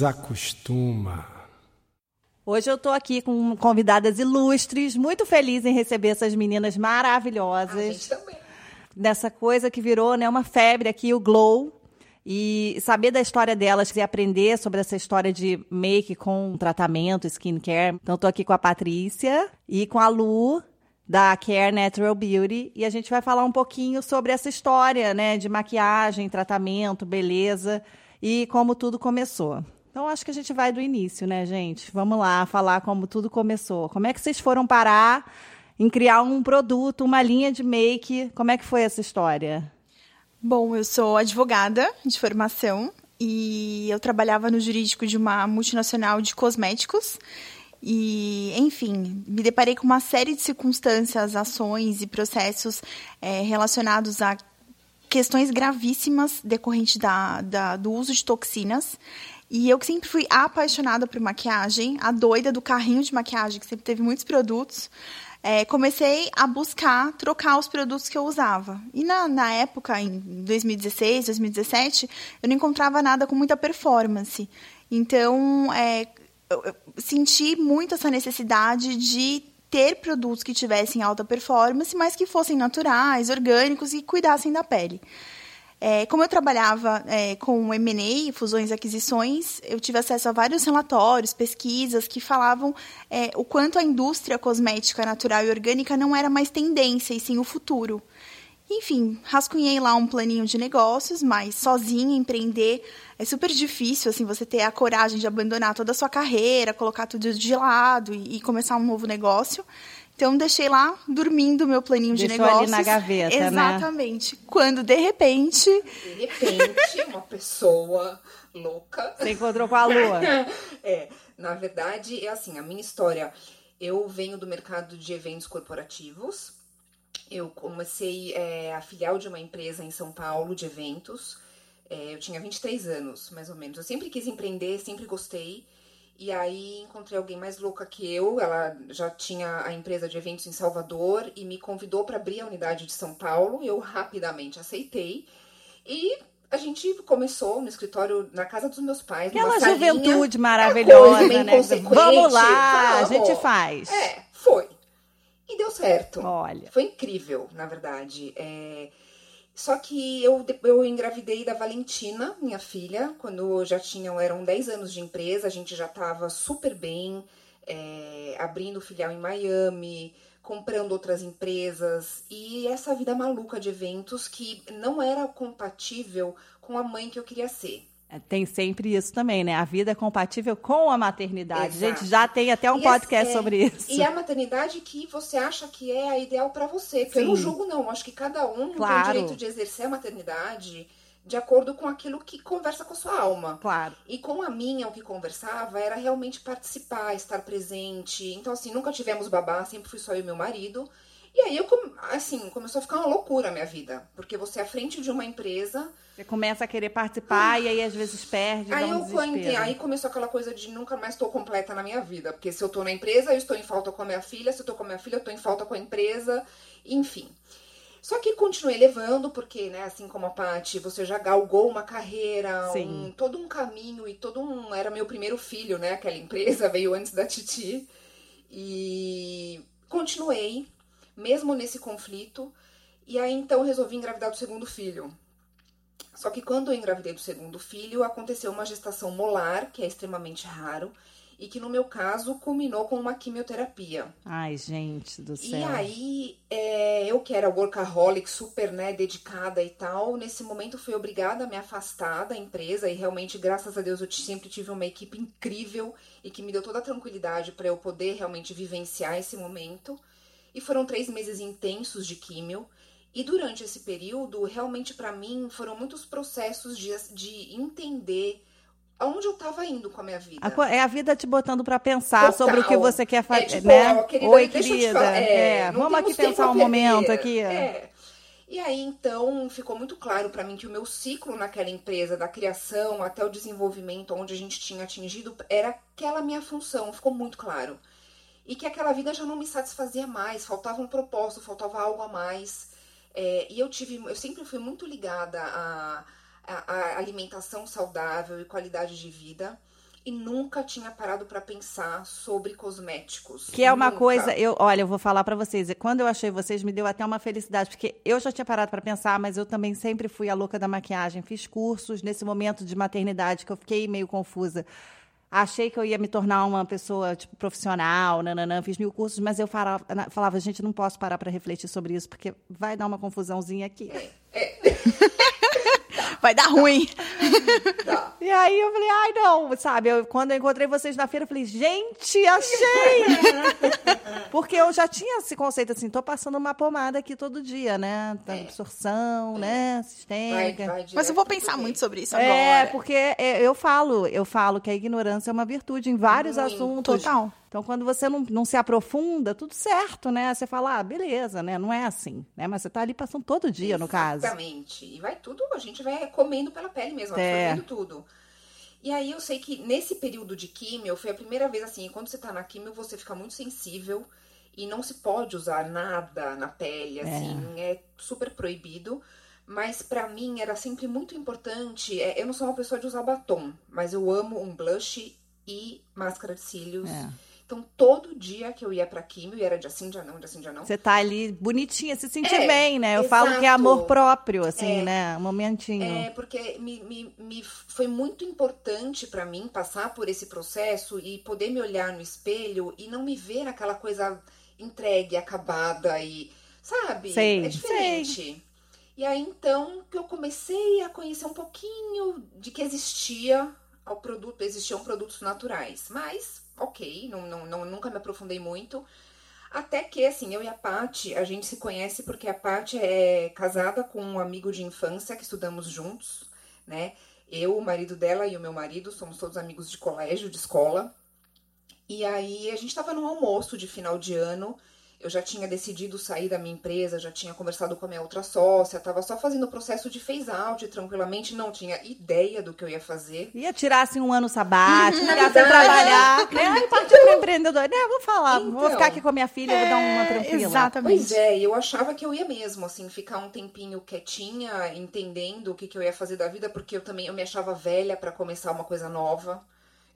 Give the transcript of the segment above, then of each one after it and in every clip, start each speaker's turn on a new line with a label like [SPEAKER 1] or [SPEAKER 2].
[SPEAKER 1] desacostuma.
[SPEAKER 2] Hoje eu tô aqui com convidadas ilustres, muito feliz em receber essas meninas maravilhosas. A
[SPEAKER 3] gente também.
[SPEAKER 2] Dessa coisa que virou né, uma febre aqui, o Glow. E saber da história delas e aprender sobre essa história de make com tratamento, skincare. Então, estou aqui com a Patrícia e com a Lu, da Care Natural Beauty, e a gente vai falar um pouquinho sobre essa história, né, de maquiagem, tratamento, beleza e como tudo começou. Então, acho que a gente vai do início, né, gente? Vamos lá falar como tudo começou. Como é que vocês foram parar em criar um produto, uma linha de make? Como é que foi essa história?
[SPEAKER 4] Bom, eu sou advogada de formação e eu trabalhava no jurídico de uma multinacional de cosméticos. E, enfim, me deparei com uma série de circunstâncias, ações e processos é, relacionados a questões gravíssimas decorrentes da, da, do uso de toxinas. E eu que sempre fui apaixonada por maquiagem, a doida do carrinho de maquiagem, que sempre teve muitos produtos é, comecei a buscar trocar os produtos que eu usava. E na, na época, em 2016, 2017, eu não encontrava nada com muita performance. Então, é, eu, eu senti muito essa necessidade de ter produtos que tivessem alta performance, mas que fossem naturais, orgânicos e cuidassem da pele. É, como eu trabalhava é, com M&A, fusões e aquisições, eu tive acesso a vários relatórios, pesquisas que falavam é, o quanto a indústria cosmética natural e orgânica não era mais tendência, e sim o futuro. Enfim, rascunhei lá um planinho de negócios, mas sozinha empreender é super difícil, assim, você ter a coragem de abandonar toda a sua carreira, colocar tudo de lado e, e começar um novo negócio. Então, deixei lá dormindo meu planinho
[SPEAKER 2] Deixou
[SPEAKER 4] de negócios.
[SPEAKER 2] ali na gaveta,
[SPEAKER 4] né? Exatamente. Né? Quando, de repente...
[SPEAKER 3] De repente, uma pessoa louca...
[SPEAKER 2] Você encontrou com a lua.
[SPEAKER 3] é, na verdade, é assim, a minha história... Eu venho do mercado de eventos corporativos. Eu comecei é, a filial de uma empresa em São Paulo de eventos. É, eu tinha 23 anos, mais ou menos. Eu sempre quis empreender, sempre gostei. E aí encontrei alguém mais louca que eu. Ela já tinha a empresa de eventos em Salvador e me convidou para abrir a unidade de São Paulo. Eu rapidamente aceitei. E a gente começou no escritório na casa dos meus pais.
[SPEAKER 2] Aquela juventude maravilhosa, né? Vamos lá, a gente faz.
[SPEAKER 3] É, foi. E deu certo.
[SPEAKER 2] Olha.
[SPEAKER 3] Foi incrível, na verdade. É... Só que eu, eu engravidei da Valentina, minha filha, quando já tinham, eram 10 anos de empresa, a gente já estava super bem, é, abrindo filial em Miami, comprando outras empresas, e essa vida maluca de eventos que não era compatível com a mãe que eu queria ser.
[SPEAKER 2] É, tem sempre isso também, né? A vida é compatível com a maternidade. Exato. A gente já tem até um e podcast é, sobre isso.
[SPEAKER 3] E a maternidade que você acha que é a ideal para você. Porque Sim. eu não julgo, não. Acho que cada um claro. tem o direito de exercer a maternidade de acordo com aquilo que conversa com a sua alma.
[SPEAKER 2] Claro.
[SPEAKER 3] E com a minha, o que conversava era realmente participar, estar presente. Então, assim, nunca tivemos babá, sempre fui só eu e meu marido. E aí, eu, assim, começou a ficar uma loucura a minha vida. Porque você é à frente de uma empresa
[SPEAKER 2] você começa a querer participar ah. e aí às vezes perde.
[SPEAKER 3] Aí,
[SPEAKER 2] um
[SPEAKER 3] eu, aí começou aquela coisa de nunca mais estou completa na minha vida. Porque se eu estou na empresa, eu estou em falta com a minha filha. Se eu estou com a minha filha, eu estou em falta com a empresa. Enfim. Só que continuei levando, porque, né, assim como a Paty, você já galgou uma carreira, um, todo um caminho e todo um. Era meu primeiro filho, né? Aquela empresa veio antes da Titi. E continuei, mesmo nesse conflito. E aí então resolvi engravidar do segundo filho. Só que quando eu engravidei do segundo filho, aconteceu uma gestação molar, que é extremamente raro, e que no meu caso culminou com uma quimioterapia.
[SPEAKER 2] Ai, gente do céu.
[SPEAKER 3] E aí, é, eu que era workaholic, super né, dedicada e tal, nesse momento fui obrigada a me afastar da empresa e realmente, graças a Deus, eu sempre tive uma equipe incrível e que me deu toda a tranquilidade para eu poder realmente vivenciar esse momento. E foram três meses intensos de químio. E durante esse período, realmente para mim, foram muitos processos de, de entender aonde eu estava indo com a minha vida.
[SPEAKER 2] é a vida te botando para pensar Total. sobre o que você quer fazer, é, tipo, né? Ó, querida, Oi, querida. É, é, vamos aqui pensar um momento aqui.
[SPEAKER 3] É. E aí, então, ficou muito claro para mim que o meu ciclo naquela empresa, da criação até o desenvolvimento, onde a gente tinha atingido, era aquela minha função, ficou muito claro. E que aquela vida já não me satisfazia mais, faltava um propósito, faltava algo a mais. É, e eu tive, eu sempre fui muito ligada à, à, à alimentação saudável e qualidade de vida. e nunca tinha parado para pensar sobre cosméticos.
[SPEAKER 2] Que é uma
[SPEAKER 3] Nunca.
[SPEAKER 2] coisa, eu, olha, eu vou falar para vocês, quando eu achei vocês me deu até uma felicidade, porque eu já tinha parado para pensar, mas eu também sempre fui a louca da maquiagem, fiz cursos nesse momento de maternidade que eu fiquei meio confusa. Achei que eu ia me tornar uma pessoa tipo, profissional, nananã, fiz mil cursos, mas eu falava, falava gente, não posso parar para refletir sobre isso, porque vai dar uma confusãozinha aqui.
[SPEAKER 4] Vai dar ruim.
[SPEAKER 3] Tá.
[SPEAKER 2] E aí eu falei, ai não, sabe? Eu, quando eu encontrei vocês na feira, eu falei, gente, achei! Porque eu já tinha esse conceito assim, tô passando uma pomada aqui todo dia, né? Da absorção, né?
[SPEAKER 3] Vai,
[SPEAKER 2] Sistêmica.
[SPEAKER 3] vai
[SPEAKER 4] Mas eu vou pensar muito sobre isso
[SPEAKER 2] É,
[SPEAKER 4] agora.
[SPEAKER 2] porque é, eu falo, eu falo que a ignorância é uma virtude em vários
[SPEAKER 3] Muito.
[SPEAKER 2] assuntos.
[SPEAKER 4] Total.
[SPEAKER 2] Então, quando você não, não se aprofunda, tudo certo, né? Você fala, ah, beleza, né? Não é assim, né? Mas você tá ali passando todo dia, no caso.
[SPEAKER 3] Exatamente. E vai tudo, a gente vai comendo pela pele mesmo,
[SPEAKER 2] É.
[SPEAKER 3] absorvendo tudo. E aí eu sei que nesse período de químio, foi a primeira vez assim, quando você tá na químio, você fica muito sensível e não se pode usar nada na pele, assim, é, super proibido. Mas pra mim era sempre muito importante. é, eu não sou uma pessoa de usar batom, mas eu amo um blush e máscara de cílios.
[SPEAKER 2] É.
[SPEAKER 3] Então todo dia que eu ia pra químio, e era dia sim, dia não, dia sim, dia não.
[SPEAKER 2] Você tá ali bonitinha, se sentir
[SPEAKER 3] É,
[SPEAKER 2] bem, né? Eu
[SPEAKER 3] exato.
[SPEAKER 2] falo que é amor próprio, assim,
[SPEAKER 3] É.
[SPEAKER 2] né? Um momentinho.
[SPEAKER 3] É, porque me, me, me foi muito importante pra mim passar por esse processo e poder me olhar no espelho e não me ver aquela coisa entregue, acabada e. Sabe?
[SPEAKER 2] Sei,
[SPEAKER 3] é diferente. E aí então que eu comecei a conhecer um pouquinho de que existia ao produto, existiam produtos naturais. Mas, ok, não, não, não- nunca me aprofundei muito. Até que, assim, eu e a Paty, a gente se conhece porque a Paty é casada com um amigo de infância que estudamos juntos, né? Eu, o marido dela e o meu marido somos todos amigos de colégio, de escola. E aí a gente tava num almoço de final de ano. Eu já tinha decidido sair da minha empresa, já tinha conversado com a minha outra sócia, tava só fazendo o processo de phase out tranquilamente, não tinha ideia do que eu ia fazer.
[SPEAKER 2] Ia tirar assim um ano sabático,
[SPEAKER 3] Na
[SPEAKER 2] ficar sem trabalhar. Né? Ai, partiu pro empreendedor. Né, vou falar, vou
[SPEAKER 3] Então.
[SPEAKER 2] ficar aqui com a minha filha, vou dar uma tranquila.
[SPEAKER 4] Exatamente.
[SPEAKER 3] Pois é, e eu achava que eu ia mesmo, assim, ficar um tempinho quietinha, entendendo o que, que eu ia fazer da vida, porque eu também eu me achava velha pra começar uma coisa nova.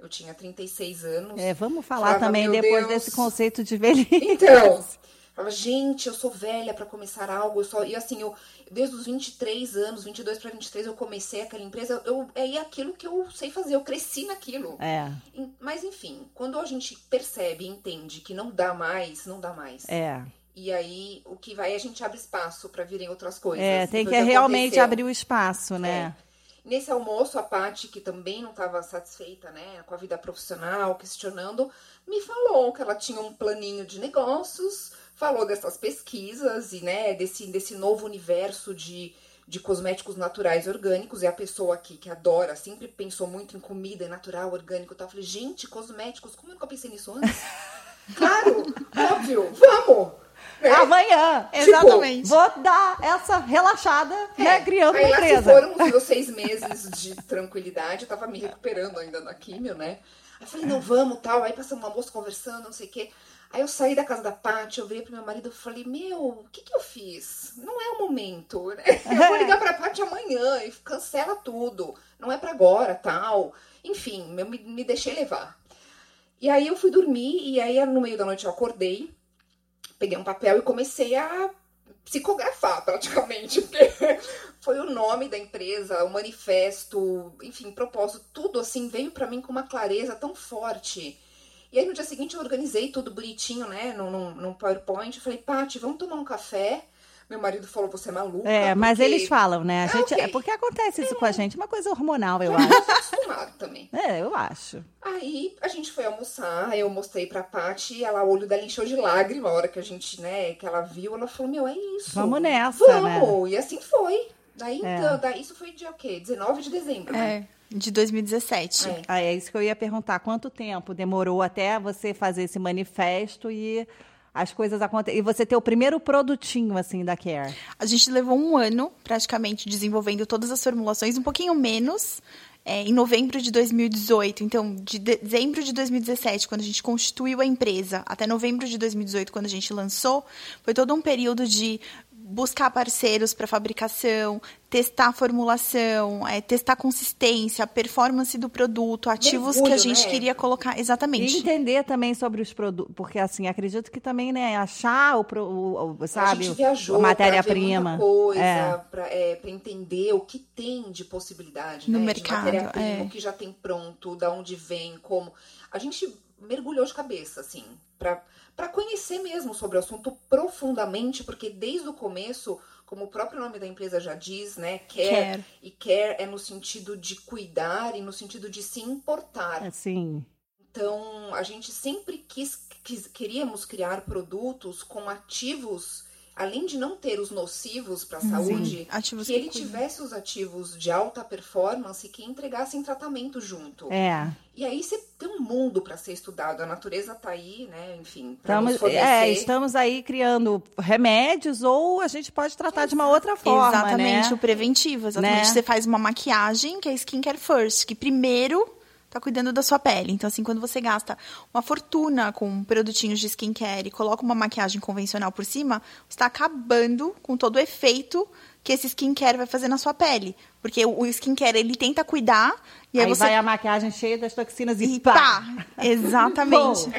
[SPEAKER 3] Eu tinha 36 anos.
[SPEAKER 2] É, vamos falar
[SPEAKER 3] Falava,
[SPEAKER 2] também depois
[SPEAKER 3] Deus.
[SPEAKER 2] desse conceito de velhice.
[SPEAKER 3] Então, falava, gente, eu sou velha pra começar algo, eu só e assim, eu desde os 23 anos, 22 pra 23 eu comecei aquela empresa, eu é aquilo que eu sei fazer, eu cresci naquilo.
[SPEAKER 2] É,
[SPEAKER 3] Mas enfim, quando a gente percebe e entende que não dá mais, não dá mais.
[SPEAKER 2] é.
[SPEAKER 3] E aí, o que vai, a gente abre espaço pra virem outras coisas.
[SPEAKER 2] É, tem que realmente abrir o espaço, né?
[SPEAKER 3] Nesse almoço, a Paty, que também não estava satisfeita, né, com a vida profissional, questionando, me falou que ela tinha um planinho de negócios, falou dessas pesquisas e, né, desse, desse novo universo de, de cosméticos naturais orgânicos. E a pessoa aqui que adora, sempre pensou muito em comida natural, orgânico e tal. Eu falei, gente, cosméticos, como eu nunca pensei nisso antes? claro, óbvio, vamos! Né?
[SPEAKER 2] Amanhã.
[SPEAKER 4] Exatamente.
[SPEAKER 2] Vou dar essa relaxada, né? Criando
[SPEAKER 3] É. Aí
[SPEAKER 2] uma
[SPEAKER 3] lá se
[SPEAKER 2] empresa.
[SPEAKER 3] foram os meus seis meses de tranquilidade, eu tava me recuperando ainda na químio, né? Aí eu falei, não, vamos, tal. Aí passamos uma moça conversando, não sei o quê. Aí eu saí da casa da Paty, eu virei pro meu marido e falei, meu, o que que eu fiz? Não é o momento, né? Eu vou ligar pra Paty amanhã e cancela tudo. Não é pra agora, tal. Enfim, eu me, me deixei levar. E aí eu fui dormir, e aí no meio da noite eu acordei, peguei um papel e comecei a psicografar praticamente, porque foi o nome da empresa, o manifesto, enfim, propósito, tudo assim veio pra mim com uma clareza tão forte. E aí no dia seguinte eu organizei tudo bonitinho, né, num, num PowerPoint, falei, Paty, vamos tomar um café? Meu marido falou, você é maluca.
[SPEAKER 2] É, mas
[SPEAKER 3] porque
[SPEAKER 2] eles falam, né? A
[SPEAKER 3] É,
[SPEAKER 2] gente, é porque acontece isso com a gente, uma coisa hormonal, eu
[SPEAKER 3] Eu
[SPEAKER 2] acho.
[SPEAKER 3] tô acostumado também.
[SPEAKER 2] É, eu acho.
[SPEAKER 3] Aí a gente foi almoçar, eu mostrei pra Paty, ela, o olho dela encheu de lágrima a hora que a gente, né, que ela viu, ela falou, meu, é isso.
[SPEAKER 2] Vamos nessa, né?
[SPEAKER 3] Vamos! E assim foi. Daí,
[SPEAKER 2] É.
[SPEAKER 3] então, daí isso foi dia o quê? 19 de dezembro, né?
[SPEAKER 4] É, de 2017.
[SPEAKER 3] É.
[SPEAKER 2] Ah, é isso que eu ia perguntar. Quanto tempo demorou até você fazer esse manifesto e as coisas acontecerem? E você ter o primeiro produtinho, assim, da Care?
[SPEAKER 4] A gente levou um ano, praticamente, desenvolvendo todas as formulações, um pouquinho menos, é, em novembro de 2018. Então, de dezembro de 2017, quando a gente constituiu a empresa, até novembro de 2018, quando a gente lançou, foi todo um período de buscar parceiros para fabricação, testar a formulação, é, testar a consistência, a performance do produto, ativos
[SPEAKER 3] Mergulho,
[SPEAKER 4] que a gente
[SPEAKER 3] né?
[SPEAKER 4] queria colocar.
[SPEAKER 2] E
[SPEAKER 4] Exatamente.
[SPEAKER 2] entender também sobre os produtos, porque assim, acredito que também, né, achar o, pro- o, o- sabe,
[SPEAKER 3] a gente viajou
[SPEAKER 2] a
[SPEAKER 3] pra
[SPEAKER 2] matéria-prima.
[SPEAKER 3] coisa,
[SPEAKER 2] É.
[SPEAKER 3] pra, é, entender o que tem de possibilidade,
[SPEAKER 4] No
[SPEAKER 3] né?
[SPEAKER 4] mercado,
[SPEAKER 3] matéria-prima,
[SPEAKER 4] é.
[SPEAKER 3] o que já tem pronto, da onde vem, como. A gente mergulhou de cabeça, assim, pra conhecer mesmo sobre o assunto profundamente, porque desde o começo, como o próprio nome da empresa já diz, né, care,
[SPEAKER 4] Care.
[SPEAKER 3] e care é no sentido de cuidar e no sentido de se importar.
[SPEAKER 2] Assim,
[SPEAKER 3] Então, a gente sempre quis, quis- queríamos criar produtos com ativos, além de não ter os nocivos para a saúde,
[SPEAKER 4] ativos
[SPEAKER 3] que
[SPEAKER 4] que
[SPEAKER 3] ele
[SPEAKER 4] cuidam.
[SPEAKER 3] tivesse os ativos de alta performance que entregassem tratamento junto.
[SPEAKER 2] é.
[SPEAKER 3] E aí você tem um mundo para ser estudado. A natureza tá aí, né? Enfim,
[SPEAKER 2] Estamos, é, estamos aí criando remédios ou a gente pode tratar de uma outra forma,
[SPEAKER 4] Exatamente,
[SPEAKER 2] né?
[SPEAKER 4] o preventivo. Exatamente.
[SPEAKER 2] Né?
[SPEAKER 4] Você faz uma maquiagem, que é skincare first, que primeiro tá cuidando da sua pele. Então, assim, quando você gasta uma fortuna com produtinhos de skincare e coloca uma maquiagem convencional por cima, você tá acabando com todo o efeito que esse skincare vai fazer na sua pele. Porque o o skincare, ele tenta cuidar e aí,
[SPEAKER 2] Aí
[SPEAKER 4] você
[SPEAKER 2] vai a maquiagem cheia das toxinas e,
[SPEAKER 4] e
[SPEAKER 2] pá!
[SPEAKER 4] pá! Exatamente.
[SPEAKER 2] Bom,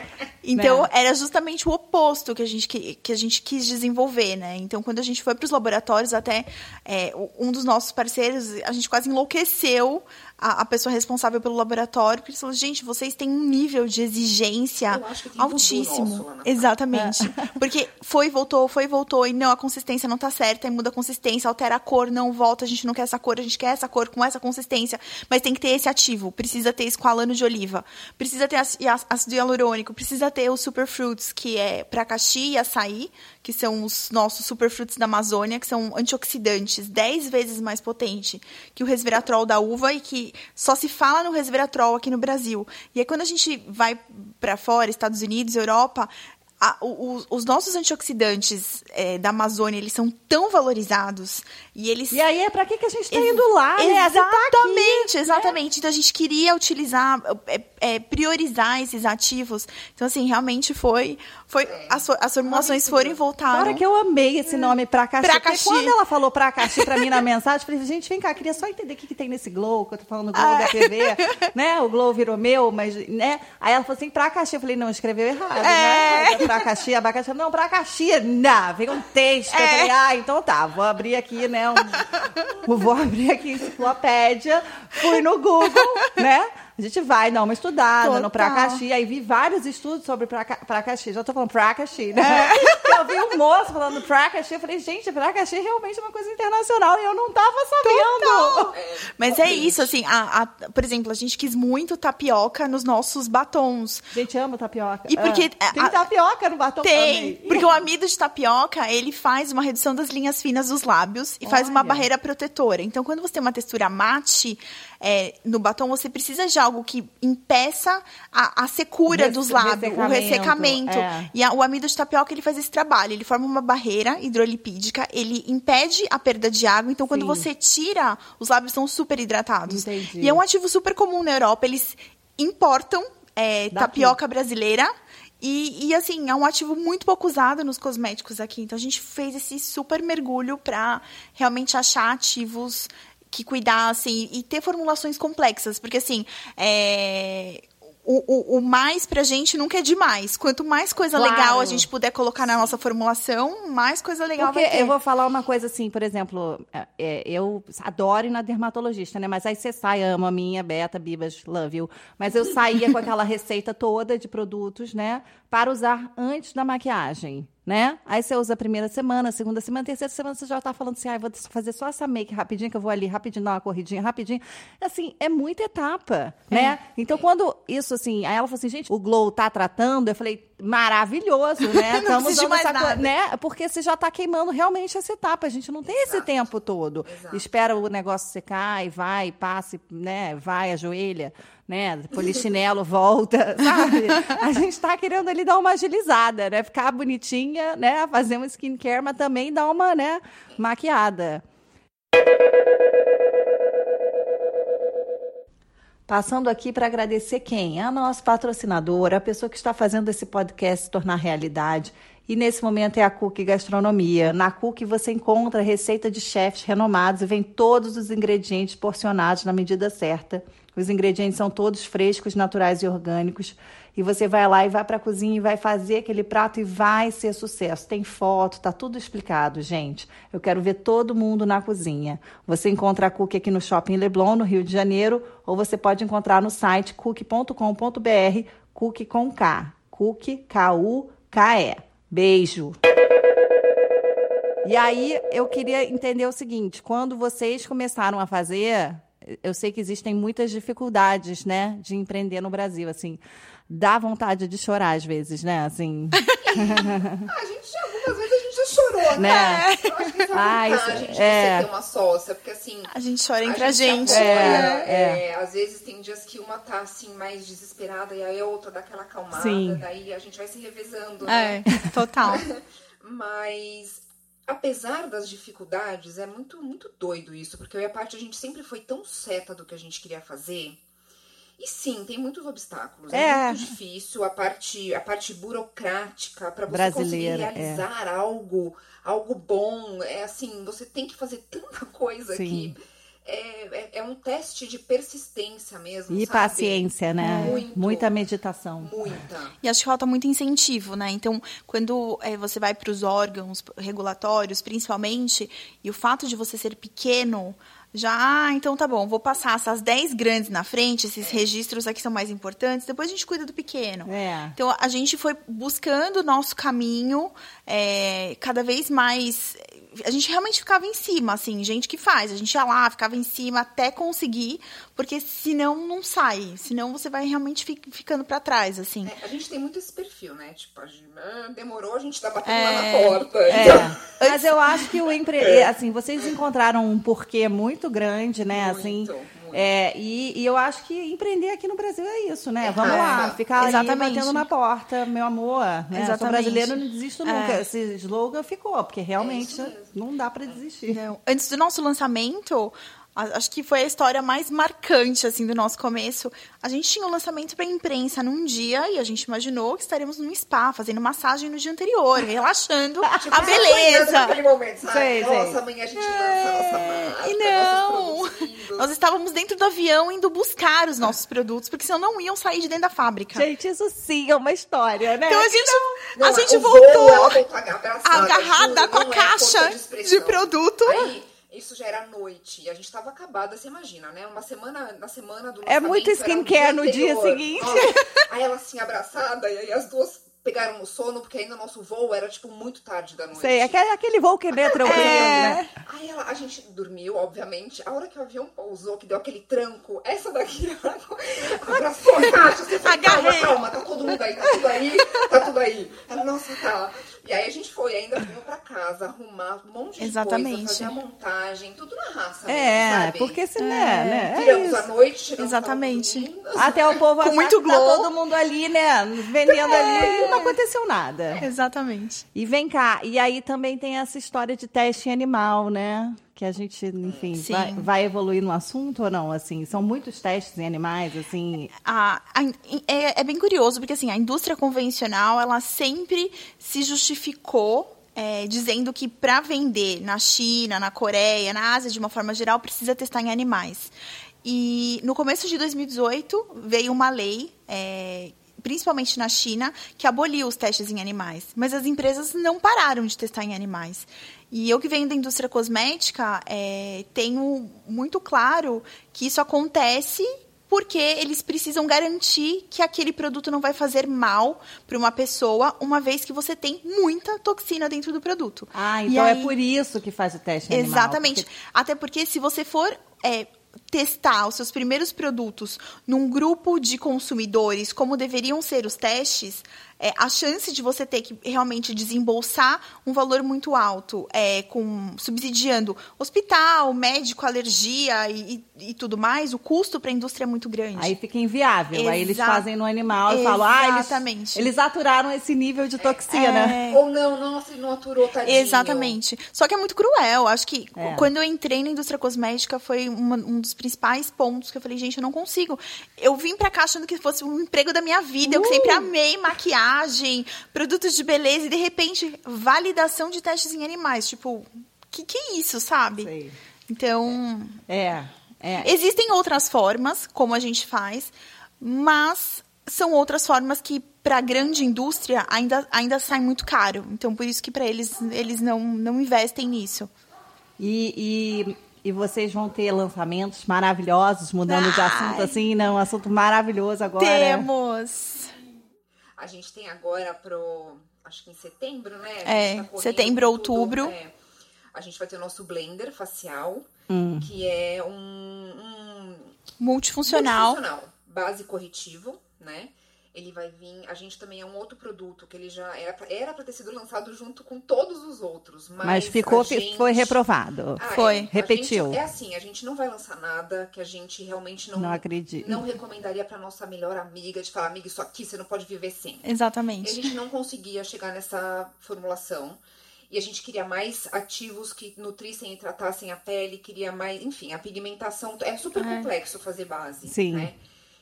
[SPEAKER 4] então,
[SPEAKER 2] né?
[SPEAKER 4] era justamente o oposto que a gente, que, que a gente quis desenvolver, né? Então, quando a gente foi para os laboratórios, até é, um dos nossos parceiros, a gente quase enlouqueceu a, a pessoa responsável pelo laboratório, porque ele falou, gente, vocês têm um nível de exigência
[SPEAKER 3] Eu acho que tem voodoo
[SPEAKER 4] altíssimo.
[SPEAKER 3] nosso.
[SPEAKER 4] Exatamente. Porque foi, voltou, foi, voltou, e não, a consistência não tá certa, aí muda a consistência, altera a cor, não volta, a gente não quer essa cor, a gente quer essa cor com essa consistência, mas tem que ter esse ativo, precisa ter esqualano de oliva, precisa ter ácido hialurônico, precisa ter os superfruits, que é pracaxi e açaí, que são os nossos superfruits da Amazônia, que são antioxidantes 10 vezes mais potente que o resveratrol da uva e que só se fala no resveratrol aqui no Brasil. E aí quando a gente vai para fora, Estados Unidos, Europa, a- o- os nossos antioxidantes é, da Amazônia, eles são tão valorizados e eles
[SPEAKER 2] E aí, é pra que, que a gente tá indo lá, né? Você tá aqui,
[SPEAKER 4] Exatamente, exatamente. Então a gente queria utilizar, é, é, priorizar esses ativos. Então, assim, realmente foi. foi as, as formulações foram e voltaram.
[SPEAKER 2] Fora que eu amei esse nome Pracaxi.
[SPEAKER 4] Pracaxi.
[SPEAKER 2] Porque quando ela falou Pracaxi pra mim na mensagem, eu falei, gente, vem cá, queria só entender o que, que tem nesse Glow, que eu tô falando Glow
[SPEAKER 4] Ah.
[SPEAKER 2] da TV, né? O Glow virou meu, mas, né? Aí ela falou assim, Pracaxi. Eu falei, não, escreveu errado,
[SPEAKER 4] É.
[SPEAKER 2] né? Pracaxi, abacaxi. Não, Pracaxi, não, veio um texto. Eu
[SPEAKER 4] É.
[SPEAKER 2] falei, ah, então tá, vou abrir aqui, né? Um, vou abrir aqui enciclopédia, fui no Google, né? A gente vai dar uma estudada no
[SPEAKER 4] Total.
[SPEAKER 2] Pracaxi, aí vi vários estudos sobre praca, Pracaxi. Já tô falando Pracaxi,
[SPEAKER 4] É.
[SPEAKER 2] né? Eu vi um moço falando Pracaxi, eu falei, gente, Pracaxi é realmente uma coisa internacional e eu não tava sabendo.
[SPEAKER 4] Mas é isso, assim, a- a- por exemplo, a gente quis muito tapioca nos nossos batons.
[SPEAKER 2] Gente, amo tapioca.
[SPEAKER 4] E porque
[SPEAKER 2] Ah, tem
[SPEAKER 4] a-
[SPEAKER 2] tapioca no batom
[SPEAKER 4] Tem,
[SPEAKER 2] Amei.
[SPEAKER 4] porque o amido de tapioca, ele faz uma redução das linhas finas dos lábios e faz uma
[SPEAKER 2] Olha.
[SPEAKER 4] barreira protetora. Então, quando você tem uma textura mate é, no batom, você precisa de algo que impeça a, a secura
[SPEAKER 2] Res-
[SPEAKER 4] dos lábios, o
[SPEAKER 2] ressecamento, é.
[SPEAKER 4] E a- o amido de tapioca, ele faz esse trabalho. Ele forma uma barreira hidrolipídica, ele impede a perda de água. Então, quando
[SPEAKER 2] Sim.
[SPEAKER 4] você tira, os lábios são super hidratados.
[SPEAKER 2] Entendi.
[SPEAKER 4] E é um ativo super comum na Europa. Eles importam é, tapioca brasileira. E, e, assim, é um ativo muito pouco usado nos cosméticos aqui. Então a gente fez esse super mergulho para realmente achar ativos que cuidassem e ter formulações complexas. Porque assim, é, o, o, o mais pra gente nunca é demais. Quanto mais coisa
[SPEAKER 2] Claro.
[SPEAKER 4] legal a gente puder colocar na nossa formulação, mais coisa legal
[SPEAKER 2] Porque
[SPEAKER 4] vai ter.
[SPEAKER 2] eu vou falar uma coisa assim, por exemplo, é, é, eu adoro ir na dermatologista, né? Mas aí você sai, amo a minha, Beta, Bibas, love you. Mas eu saía com aquela receita toda de produtos, né? Para usar antes da maquiagem, né? Aí você usa a primeira semana, a segunda semana, a terceira semana você já tá falando assim, ah, vou fazer só essa make rapidinho, que eu vou ali rapidinho dar uma corridinha, rapidinho. Assim, é muita etapa, né? Então, quando isso, assim, aí ela falou assim, gente, o Glow tá tratando, eu falei, maravilhoso, né? Usando
[SPEAKER 4] mais
[SPEAKER 2] essa co-
[SPEAKER 4] nada.
[SPEAKER 2] né? Porque você já está queimando realmente essa etapa. A gente não tem esse
[SPEAKER 3] Exato.
[SPEAKER 2] tempo todo.
[SPEAKER 3] Exato.
[SPEAKER 2] Espera o negócio secar e vai, passa, né? Vai, ajoelha, né? Polichinelo volta, sabe? A gente está querendo ali dar uma agilizada, né? Ficar bonitinha, né? Fazer um skincare, mas também dar uma, né? Maquiada. Passando aqui para agradecer quem? A nossa patrocinadora, a pessoa que está fazendo esse podcast se tornar realidade. E nesse momento é a Cook Gastronomia. Na Cook você encontra receita de chefes renomados e vem todos os ingredientes porcionados na medida certa. Os ingredientes são todos frescos, naturais e orgânicos. E você vai lá e vai para a cozinha e vai fazer aquele prato e vai ser sucesso. Tem foto, tá tudo explicado, gente. Eu quero ver todo mundo na cozinha. Você encontra a Cook aqui no Shopping Leblon, no Rio de Janeiro, ou você pode encontrar no site cook.com.br, Cook com K. Cook, K-U-K-E. Beijo! E aí, eu queria entender o seguinte: quando vocês começaram a fazer, eu sei que existem muitas dificuldades, né, de empreender no Brasil, assim, dá vontade de chorar às vezes, né, assim.
[SPEAKER 3] a gente algumas vezes a gente já chorou, né? né? Eu acho que essa ah, isso, a gente é. ter uma sócia, porque assim.
[SPEAKER 4] A gente chora entre a gente.
[SPEAKER 3] A gente é, é, é. Às vezes tem dias que uma tá assim mais desesperada e aí a outra dá aquela acalmada, Sim. daí a gente vai se revezando, né?
[SPEAKER 4] É, total.
[SPEAKER 3] Mas apesar das dificuldades, é muito, muito doido isso, porque eu e a parte a gente sempre foi tão certa do que a gente queria fazer. E sim, tem muitos obstáculos. É, é muito difícil a parte, a parte burocrática para você Brasileira, conseguir é. realizar é. algo, algo bom. É assim, você tem que fazer tanta coisa sim. que é, é, é, um teste de persistência mesmo.
[SPEAKER 2] E
[SPEAKER 3] sabe?
[SPEAKER 2] paciência, né? Muito, Muita meditação.
[SPEAKER 3] Muita.
[SPEAKER 4] E acho que falta muito incentivo, né? Então, quando é, você vai para os órgãos regulatórios, principalmente, e o fato de você ser pequeno já, ah, então tá bom, vou passar essas 10 grandes na frente, esses registros aqui são mais importantes, depois a gente cuida do pequeno.
[SPEAKER 2] É.
[SPEAKER 4] Então a gente foi buscando o nosso caminho é, cada vez mais a gente realmente ficava em cima, assim, gente que faz. A gente ia lá, ficava em cima até conseguir, porque senão não sai. Senão você vai realmente ficando para trás, assim.
[SPEAKER 3] É, a gente tem muito esse perfil, né? Tipo, a gente, ah, demorou, a gente tá batendo é, lá na porta.
[SPEAKER 2] É. Então... Mas eu acho que o empre... É. assim, vocês encontraram um porquê muito grande, né? Muito. Assim, é, e, e, eu acho que empreender aqui no Brasil é isso, né? Vamos é, lá, ficar Exatamente. ali batendo na porta, meu amor. Né? Exatamente. Sou brasileiro, não desisto nunca. É. Esse slogan ficou, porque realmente é não dá para desistir. Não.
[SPEAKER 4] Antes do nosso lançamento, Acho que foi a história mais marcante, assim, do nosso começo. A gente tinha o um lançamento para imprensa num dia e a gente imaginou que estaremos num spa, fazendo massagem no dia anterior, relaxando tipo, a beleza.
[SPEAKER 3] Naquele momento, sabe? Sei, nossa, sei. amanhã a gente é... lança a nossa marca,
[SPEAKER 4] E não! Nós estávamos dentro do avião indo buscar os nossos produtos, porque senão não iam sair de dentro da fábrica.
[SPEAKER 2] Gente, isso sim é uma história, né?
[SPEAKER 4] Então a gente, não, a gente voltou, voltou agarrada com a é caixa de, de produto.
[SPEAKER 3] Aí, isso já era noite. E a gente tava acabada, você imagina, né? Uma semana, na semana do
[SPEAKER 2] É muito skincare no dia seguinte.
[SPEAKER 3] aí ela assim, abraçada, e aí as duas pegaram no sono, porque ainda o nosso voo era, tipo, muito tarde da noite.
[SPEAKER 2] Sei, aquele, aquele voo que é tranquilo, é.
[SPEAKER 3] né? Aí ela, a gente dormiu, obviamente. A hora que o avião pousou, que deu aquele tranco, essa daqui abraçou a caixa. Você falou, calma, calma, tá todo mundo aí, tá tudo aí, tá tudo aí. Ela, nossa, tá. E aí a gente foi, ainda veio pra casa, arrumar um monte de
[SPEAKER 4] Exatamente.
[SPEAKER 3] coisa, fazer a montagem, tudo na raça.
[SPEAKER 2] É,
[SPEAKER 3] mesmo, sabe?
[SPEAKER 2] porque se é, né?
[SPEAKER 3] Tiramos é a noite,
[SPEAKER 4] Exatamente.
[SPEAKER 2] Até o povo
[SPEAKER 4] Com muito glow.
[SPEAKER 2] Tá todo mundo ali, né? Vendendo é. ali não aconteceu nada.
[SPEAKER 4] Exatamente.
[SPEAKER 2] E vem cá, e aí também tem essa história de teste animal, né? que a gente, enfim, vai, vai, evoluir no assunto ou não? Assim, são muitos testes em animais, assim.
[SPEAKER 4] A, a, é, é, bem curioso porque assim a indústria convencional ela sempre se justificou é, dizendo que para vender na China, na Coreia, na Ásia de uma forma geral precisa testar em animais. E no começo de 2018 veio uma lei é, principalmente na China, que aboliu os testes em animais. Mas as empresas não pararam de testar em animais. E eu que venho da indústria cosmética, é, tenho muito claro que isso acontece porque eles precisam garantir que aquele produto não vai fazer mal para uma pessoa, uma vez que você tem muita toxina dentro do produto.
[SPEAKER 2] Ah, então aí, é por isso que faz o teste
[SPEAKER 4] animal. Exatamente. Porque... Até porque se você for é, testar os seus primeiros produtos num grupo de consumidores, como deveriam ser os testes, é, a chance de você ter que realmente desembolsar um valor muito alto, é, com subsidiando hospital, médico, alergia e, e, e tudo mais, o custo para a indústria é muito grande.
[SPEAKER 2] Aí fica inviável. Exa Aí eles fazem no animal e falam, ah, eles, eles aturaram esse nível de toxina.
[SPEAKER 3] É... Ou não, nossa, não aturou, tadinho.
[SPEAKER 4] Exatamente. Só que é muito cruel. Acho que é. quando eu entrei na indústria cosmética foi uma, um dos principais pontos que eu falei, gente, eu não consigo. Eu vim pra cá achando que fosse um emprego da minha vida. Eu que sempre amei maquiagem, produtos de beleza, e de repente, validação de testes em animais. Tipo, que que é isso, sabe?
[SPEAKER 2] Sei.
[SPEAKER 4] Então,
[SPEAKER 2] É, é.
[SPEAKER 4] Existem outras formas, como a gente faz, mas são outras formas que para a grande indústria ainda, ainda sai muito caro. Então, por isso que para eles, eles não, não investem nisso.
[SPEAKER 2] E, e, vocês vão ter lançamentos maravilhosos, mudando de assunto
[SPEAKER 4] Ai.
[SPEAKER 2] assim, né? Um assunto maravilhoso agora.
[SPEAKER 4] Temos!
[SPEAKER 3] A gente tem agora pro. Acho que em setembro, né?
[SPEAKER 4] É,
[SPEAKER 3] correndo
[SPEAKER 4] setembro, outubro.
[SPEAKER 3] é. a gente vai ter o nosso blender facial,
[SPEAKER 2] Hum.
[SPEAKER 3] que é um, um
[SPEAKER 4] Multifuncional.
[SPEAKER 3] multifuncional, base corretivo, né? Ele vai vir. A gente também é um outro produto que ele já era pra, era pra ter sido lançado junto com todos os outros. Mas,
[SPEAKER 2] Mas ficou,
[SPEAKER 3] gente-
[SPEAKER 2] foi reprovado.
[SPEAKER 3] Ah,
[SPEAKER 4] Foi.
[SPEAKER 3] é.
[SPEAKER 2] Repetiu.
[SPEAKER 3] gente- é assim, a gente não vai lançar nada que a gente realmente não,
[SPEAKER 2] Não acredito.
[SPEAKER 3] não recomendaria pra nossa melhor amiga de falar, amiga, isso aqui você não pode viver sem. E a
[SPEAKER 4] Exatamente.
[SPEAKER 3] gente não conseguia chegar nessa formulação. E a gente queria mais ativos que nutrissem e tratassem a pele, queria mais, enfim, a pigmentação. É super complexo fazer base,
[SPEAKER 2] Sim.
[SPEAKER 3] né?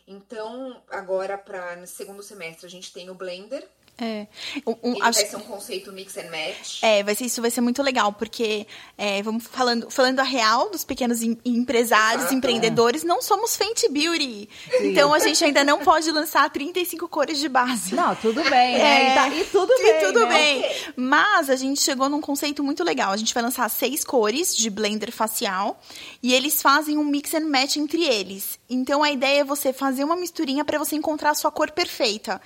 [SPEAKER 3] Então, agora para no segundo semestre a gente tem o blender.
[SPEAKER 4] É. Um- um- acho-
[SPEAKER 3] vai ser um conceito mix and match.
[SPEAKER 4] É, vai ser, isso vai ser muito legal, porque é, vamos falando, falando a real dos pequenos em- empresários,
[SPEAKER 3] Exato.
[SPEAKER 4] empreendedores, não somos Fenty Beauty. Então a gente ainda não pode lançar 35 cores de base.
[SPEAKER 2] Não, tudo bem, né? E, tá- e tudo
[SPEAKER 4] É. E
[SPEAKER 2] bem.
[SPEAKER 4] tudo
[SPEAKER 2] né?
[SPEAKER 4] bem. Mas a gente chegou num conceito muito legal. A gente vai lançar seis cores de blender facial e eles fazem um mix and match entre eles. Então a ideia é você fazer uma misturinha para você encontrar a sua cor perfeita.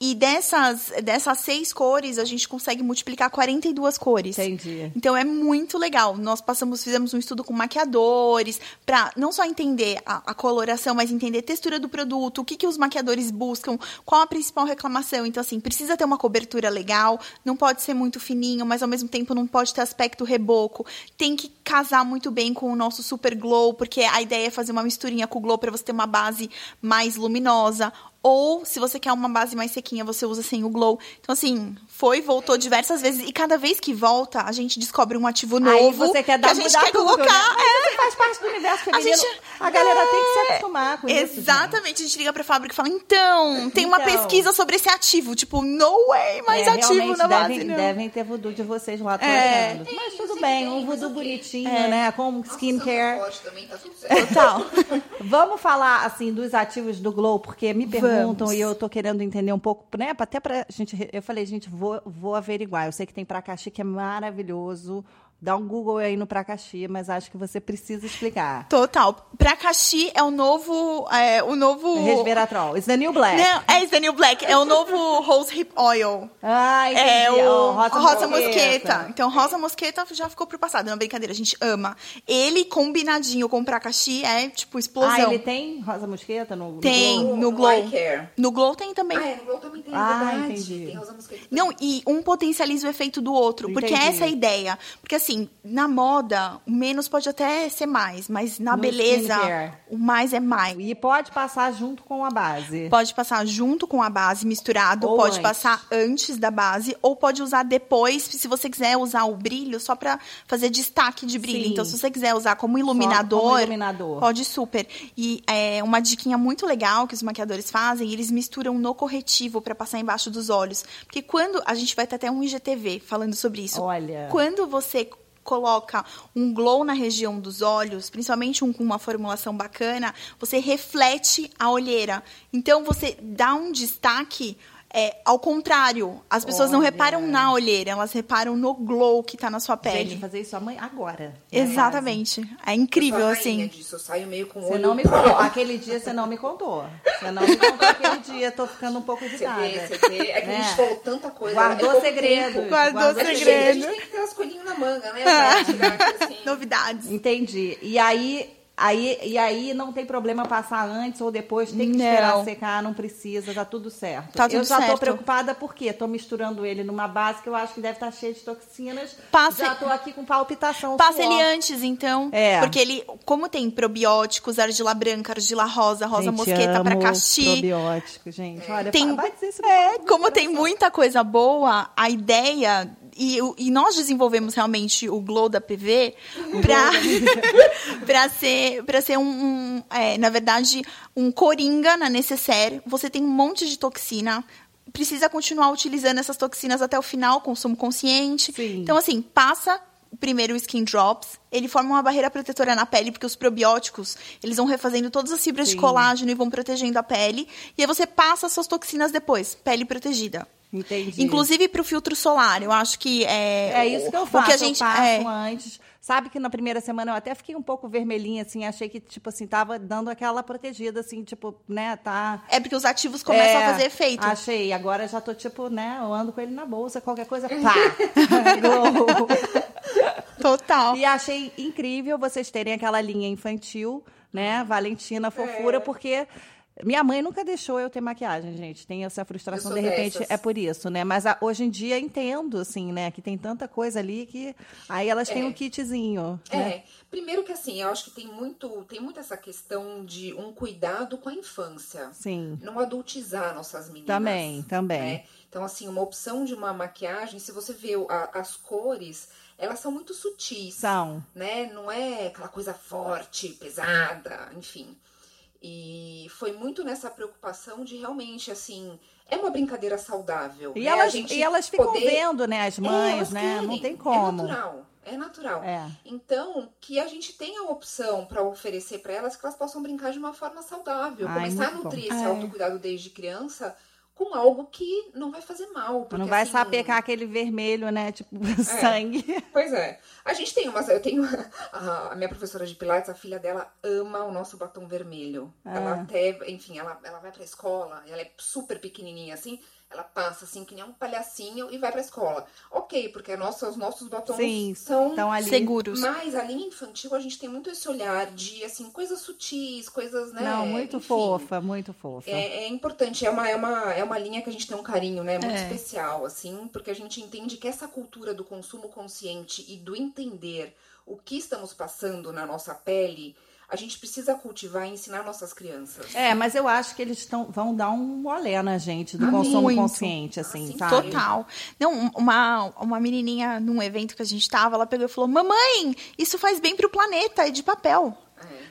[SPEAKER 4] E dessas, dessas seis cores, a gente consegue multiplicar 42 cores.
[SPEAKER 2] Entendi.
[SPEAKER 4] Então é muito legal. Nós passamos, fizemos um estudo com maquiadores para não só entender a, a coloração, mas entender a textura do produto, o que, que os maquiadores buscam, qual a principal reclamação. Então, assim, precisa ter uma cobertura legal, não pode ser muito fininho, mas ao mesmo tempo não pode ter aspecto reboco. Tem que casar muito bem com o nosso super glow, porque a ideia é fazer uma misturinha com o glow para você ter uma base mais luminosa. Ou, se você quer uma base mais sequinha, você usa sem o glow. Então, assim, foi, voltou diversas vezes. E cada vez que volta, a gente descobre um ativo novo.
[SPEAKER 2] Aí você quer dar
[SPEAKER 4] que a gente quer
[SPEAKER 2] tudo,
[SPEAKER 4] colocar.
[SPEAKER 2] né? Isso faz parte do universo
[SPEAKER 4] A
[SPEAKER 2] feminino.
[SPEAKER 4] gente-
[SPEAKER 2] A galera tem que se
[SPEAKER 4] É,
[SPEAKER 2] acostumar com isso. gente.
[SPEAKER 4] Exatamente. A gente liga pra fábrica e fala, então, tem uma
[SPEAKER 2] Então.
[SPEAKER 4] pesquisa sobre esse ativo. Tipo, no way, mais
[SPEAKER 2] É,
[SPEAKER 4] ativo na base,
[SPEAKER 2] devem,
[SPEAKER 4] não.
[SPEAKER 2] devem ter voodoo de vocês lá
[SPEAKER 4] É.
[SPEAKER 2] tocando. Mas tudo bem,
[SPEAKER 3] tem,
[SPEAKER 2] um voodoo bonitinho,
[SPEAKER 4] É.
[SPEAKER 2] né? Com
[SPEAKER 3] Nossa,
[SPEAKER 2] skincare.
[SPEAKER 3] Pode também, tá tudo certo.
[SPEAKER 4] Total.
[SPEAKER 2] Vamos falar, assim, dos ativos do Glow, porque me perguntam
[SPEAKER 4] Vamos.
[SPEAKER 2] e eu tô querendo entender um pouco, né? Até pra gente. Eu falei, gente, vou, vou averiguar. Eu sei que tem Pracaxi que é maravilhoso. Dá um Google aí no Pracaxi, mas acho que você precisa explicar.
[SPEAKER 4] Total. Pracaxi é o novo... É, o novo...
[SPEAKER 2] Resveratrol. It's the new black.
[SPEAKER 4] Não, é esse Daniel Black. É o novo Rose Hip Oil.
[SPEAKER 2] Ah, entendi.
[SPEAKER 4] É o
[SPEAKER 2] Ó,
[SPEAKER 4] rosa, mosqueta. Então, rosa mosqueta já ficou pro passado. Não, brincadeira, a gente ama. Ele combinadinho com Pracaxi é, tipo, explosão.
[SPEAKER 2] Ah, ele tem rosa mosqueta no, no
[SPEAKER 4] Tem.
[SPEAKER 2] Glow?
[SPEAKER 4] no Glow.
[SPEAKER 3] Eye care.
[SPEAKER 4] No Glow tem também.
[SPEAKER 3] Ah, é, no Glow também tem, é
[SPEAKER 2] Ah,
[SPEAKER 3] verdade.
[SPEAKER 2] entendi.
[SPEAKER 3] Tem rosa mosqueta.
[SPEAKER 4] Não, e um potencializa o efeito do outro. Porque
[SPEAKER 2] Entendi.
[SPEAKER 4] essa é a ideia. Porque, assim, na moda, o menos pode até ser mais. Mas na
[SPEAKER 2] No
[SPEAKER 4] beleza,
[SPEAKER 2] skincare.
[SPEAKER 4] o mais é mais.
[SPEAKER 2] E pode passar junto com a base.
[SPEAKER 4] Pode passar junto com a base misturado,
[SPEAKER 2] Ou
[SPEAKER 4] pode
[SPEAKER 2] antes.
[SPEAKER 4] passar antes da base, ou pode usar depois, se você quiser usar o brilho só pra fazer destaque de brilho.
[SPEAKER 2] Sim.
[SPEAKER 4] Então, se você quiser usar como iluminador,
[SPEAKER 2] como iluminador.
[SPEAKER 4] pode super. E é uma diquinha muito legal que os maquiadores fazem, eles misturam no corretivo pra passar embaixo dos olhos. Porque quando a gente vai ter até um IGTV falando sobre isso.
[SPEAKER 2] Olha.
[SPEAKER 4] Quando você coloca um glow na região dos olhos, principalmente um com uma formulação bacana, você reflete a olheira. Então você dá um destaque é, ao contrário. As pessoas não
[SPEAKER 2] Olha.
[SPEAKER 4] reparam na olheira, elas reparam no glow que tá na sua pele.
[SPEAKER 2] Gente, fazer isso amanhã, agora.
[SPEAKER 4] Exatamente. É incrível,
[SPEAKER 3] Eu sou a rainha
[SPEAKER 4] assim.
[SPEAKER 3] Disso, eu saio meio com o
[SPEAKER 2] Você
[SPEAKER 3] olho...
[SPEAKER 2] não me contou. Aquele dia você não me contou. Você não me contou aquele dia. Tô ficando um pouco
[SPEAKER 3] Você
[SPEAKER 2] irritada.
[SPEAKER 3] vê, você vê. É que a
[SPEAKER 2] Né?
[SPEAKER 3] gente falou tanta coisa.
[SPEAKER 2] Guardou
[SPEAKER 3] é tempo.
[SPEAKER 4] Guardou
[SPEAKER 3] A gente-
[SPEAKER 4] segredo.
[SPEAKER 3] A gente tem que ter as coelhinhas na manga, né? Pra tirar assim.
[SPEAKER 4] Novidades.
[SPEAKER 2] Entendi. E aí, aí, e aí não tem problema passar antes ou depois, tem que
[SPEAKER 4] Não.
[SPEAKER 2] esperar secar, não precisa, tá tudo certo.
[SPEAKER 4] Tá tudo
[SPEAKER 2] eu já tô
[SPEAKER 4] certo.
[SPEAKER 2] preocupada porque tô misturando ele numa base que eu acho que deve estar cheia de toxinas.
[SPEAKER 4] Passe-
[SPEAKER 2] Já tô aqui com palpitação.
[SPEAKER 4] Passa ele antes, então.
[SPEAKER 2] É.
[SPEAKER 4] Porque ele, como tem probióticos, argila branca, argila rosa, rosa
[SPEAKER 2] Gente,
[SPEAKER 4] mosqueta,
[SPEAKER 2] amo
[SPEAKER 4] pracaxi.
[SPEAKER 2] probiótico, gente. Olha,
[SPEAKER 4] Tem,
[SPEAKER 2] vai dizer isso
[SPEAKER 4] é, como tem muita coisa boa, a ideia e, e nós desenvolvemos realmente o Glow da PV para ser, pra ser um, um é, na verdade, um coringa na necessaire. Você tem um monte de toxina, precisa continuar utilizando essas toxinas até o final, consumo consciente.
[SPEAKER 2] Sim.
[SPEAKER 4] Então, assim, passa primeiro o skin drops, ele forma uma barreira protetora na pele, porque os probióticos, eles vão refazendo todas as fibras
[SPEAKER 2] Sim.
[SPEAKER 4] de colágeno e vão protegendo a pele. E aí você passa as suas toxinas depois, pele protegida.
[SPEAKER 2] Entendi.
[SPEAKER 4] Inclusive pro filtro solar, eu acho que é.
[SPEAKER 2] É isso que eu
[SPEAKER 4] o
[SPEAKER 2] faço.
[SPEAKER 4] que a gente
[SPEAKER 2] eu
[SPEAKER 4] é,
[SPEAKER 2] antes. Sabe que na primeira semana eu até fiquei um pouco vermelhinha, assim, achei que, tipo assim, tava dando aquela protegida, assim, tipo, né, tá.
[SPEAKER 4] é porque os ativos começam
[SPEAKER 2] É,
[SPEAKER 4] a fazer efeito.
[SPEAKER 2] Achei. Agora já tô, tipo, né, eu ando com ele na bolsa, qualquer coisa, pá!
[SPEAKER 4] Total.
[SPEAKER 2] E achei incrível vocês terem aquela linha infantil, né? Valentina Fofura, porque minha mãe nunca deixou eu ter maquiagem, gente. Tem essa frustração, de repente,
[SPEAKER 3] dessas.
[SPEAKER 2] é por isso, né? Mas a- hoje em dia entendo, assim, né? Que tem tanta coisa ali que. Aí elas têm
[SPEAKER 3] É.
[SPEAKER 2] um kitzinho. né?
[SPEAKER 3] É, primeiro que assim, eu acho que tem muito, tem muito essa questão de um cuidado com a infância.
[SPEAKER 2] Sim.
[SPEAKER 3] Não adultizar nossas meninas.
[SPEAKER 2] Também, também.
[SPEAKER 3] né? Então, assim, uma opção de uma maquiagem, se você vê a- as cores, elas são muito sutis.
[SPEAKER 2] São.
[SPEAKER 3] né? Não é aquela coisa forte, pesada, enfim. E foi muito nessa preocupação de realmente, assim, é uma brincadeira saudável.
[SPEAKER 2] E
[SPEAKER 3] né?
[SPEAKER 2] Elas, e elas ficam
[SPEAKER 3] poder-
[SPEAKER 2] vendo, né? As
[SPEAKER 3] É,
[SPEAKER 2] mães,
[SPEAKER 3] elas
[SPEAKER 2] né?
[SPEAKER 3] querem.
[SPEAKER 2] Não tem como.
[SPEAKER 3] É natural. É natural.
[SPEAKER 2] É.
[SPEAKER 3] Então, que a gente tenha a opção para oferecer para elas que elas possam brincar de uma forma saudável.
[SPEAKER 2] Ai,
[SPEAKER 3] começar a nutrir
[SPEAKER 4] bom.
[SPEAKER 3] esse
[SPEAKER 4] É.
[SPEAKER 3] autocuidado desde criança com algo que não vai fazer mal. Porque,
[SPEAKER 2] Não vai
[SPEAKER 3] assim,
[SPEAKER 2] sapecar aquele vermelho, né? Tipo, sangue.
[SPEAKER 3] Pois é. A gente tem umas. Eu tenho. A, a minha professora de Pilates, a filha dela ama o nosso batom vermelho.
[SPEAKER 2] Ah.
[SPEAKER 3] Ela até. Enfim, ela, ela vai pra escola, ela é super pequenininha assim. Ela passa assim, que nem um palhacinho e vai pra escola. Ok, porque nossa, os nossos batons
[SPEAKER 2] Sim,
[SPEAKER 3] são.
[SPEAKER 2] Estão ali.
[SPEAKER 4] Seguros.
[SPEAKER 3] Mas a linha infantil, a gente tem muito esse olhar de, assim, coisas sutis, coisas, né?
[SPEAKER 2] Não, muito
[SPEAKER 3] enfim.
[SPEAKER 2] fofa, muito fofa.
[SPEAKER 3] É, é importante, é uma, é, uma, é uma linha que a gente tem um carinho, né? Muito
[SPEAKER 4] É.
[SPEAKER 3] especial, assim, porque a gente entende que essa cultura do consumo consciente e do entender o que estamos passando na nossa pele, a gente precisa cultivar e ensinar nossas crianças.
[SPEAKER 2] É, mas eu acho que eles tão, vão dar um olé na gente do
[SPEAKER 3] Ah,
[SPEAKER 2] consumo
[SPEAKER 4] muito.
[SPEAKER 2] consciente, assim,
[SPEAKER 3] Ah, sim,
[SPEAKER 2] sabe?
[SPEAKER 4] Total. Não, um- uma, uma menininha num evento que a gente tava, ela pegou e falou: Mamãe, isso faz bem pro planeta, é de papel.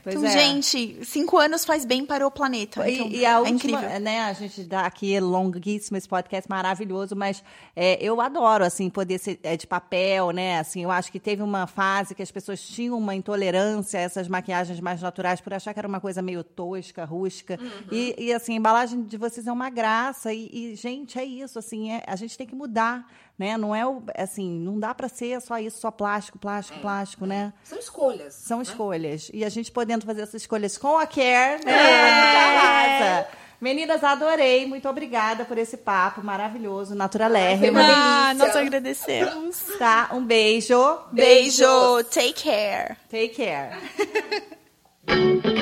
[SPEAKER 3] É.
[SPEAKER 2] Pois
[SPEAKER 4] então,
[SPEAKER 2] é.
[SPEAKER 4] gente, cinco anos faz bem para o planeta.
[SPEAKER 2] E,
[SPEAKER 4] Então,
[SPEAKER 2] e a
[SPEAKER 4] é
[SPEAKER 2] última,
[SPEAKER 4] incrível.
[SPEAKER 2] né, a gente dá aqui longuíssimo esse podcast maravilhoso, mas é, eu adoro, assim, poder ser é, de papel, né, assim, eu acho que teve uma fase que as pessoas tinham uma intolerância a essas maquiagens mais naturais por achar que era uma coisa meio tosca, rústica, e, e, assim, a embalagem de vocês é uma graça e, e, gente, é isso, assim, é- a gente tem que mudar, né, não é, o, assim, não dá para ser só isso, só plástico, plástico, plástico, né,
[SPEAKER 3] São escolhas.
[SPEAKER 2] são
[SPEAKER 3] né?
[SPEAKER 2] escolhas. E a gente podendo fazer essas escolhas com a Care, né? arrasa. Meninas, adorei. Muito obrigada por esse papo maravilhoso, naturalérrimo.
[SPEAKER 4] Ah, nós agradecemos.
[SPEAKER 2] Tá? Um beijo.
[SPEAKER 4] Beijo, take care.
[SPEAKER 2] Take care.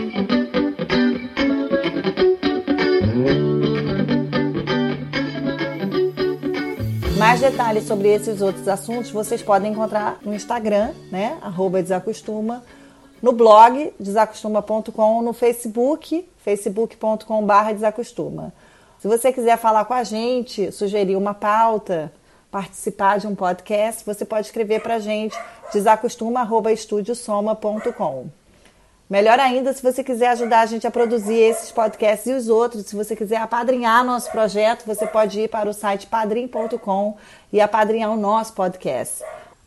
[SPEAKER 2] Mais detalhes sobre esses outros assuntos vocês podem encontrar no Instagram, né? Arroba Desacostuma, no blog desacostuma.com, no Facebook, facebook.com.br Desacostuma. Se você quiser falar com a gente, sugerir uma pauta, participar de um podcast, você pode escrever para a gente desacostuma.estudiosoma.com. Melhor ainda, se você quiser ajudar a gente a produzir esses podcasts e os outros, se você quiser apadrinhar nosso projeto, você pode ir para o site padrim.com e apadrinhar o nosso podcast.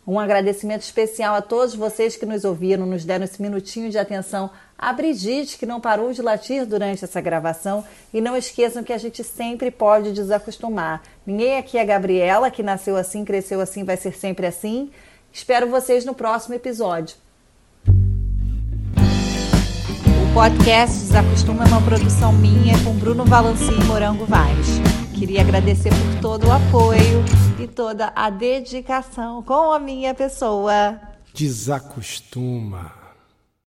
[SPEAKER 2] Um agradecimento especial a todos vocês que nos ouviram, nos deram esse minutinho de atenção. A Brigitte, que não parou de latir durante essa gravação. E não esqueçam que a gente sempre pode desacostumar. Ninguém aqui é Gabriela, que nasceu assim, cresceu assim, vai ser sempre assim. Espero vocês no próximo episódio. Podcast Desacostuma é uma produção minha com Bruno Valanci e Morango Vaz. Queria agradecer por todo o apoio e toda a dedicação com a minha pessoa.
[SPEAKER 1] Desacostuma.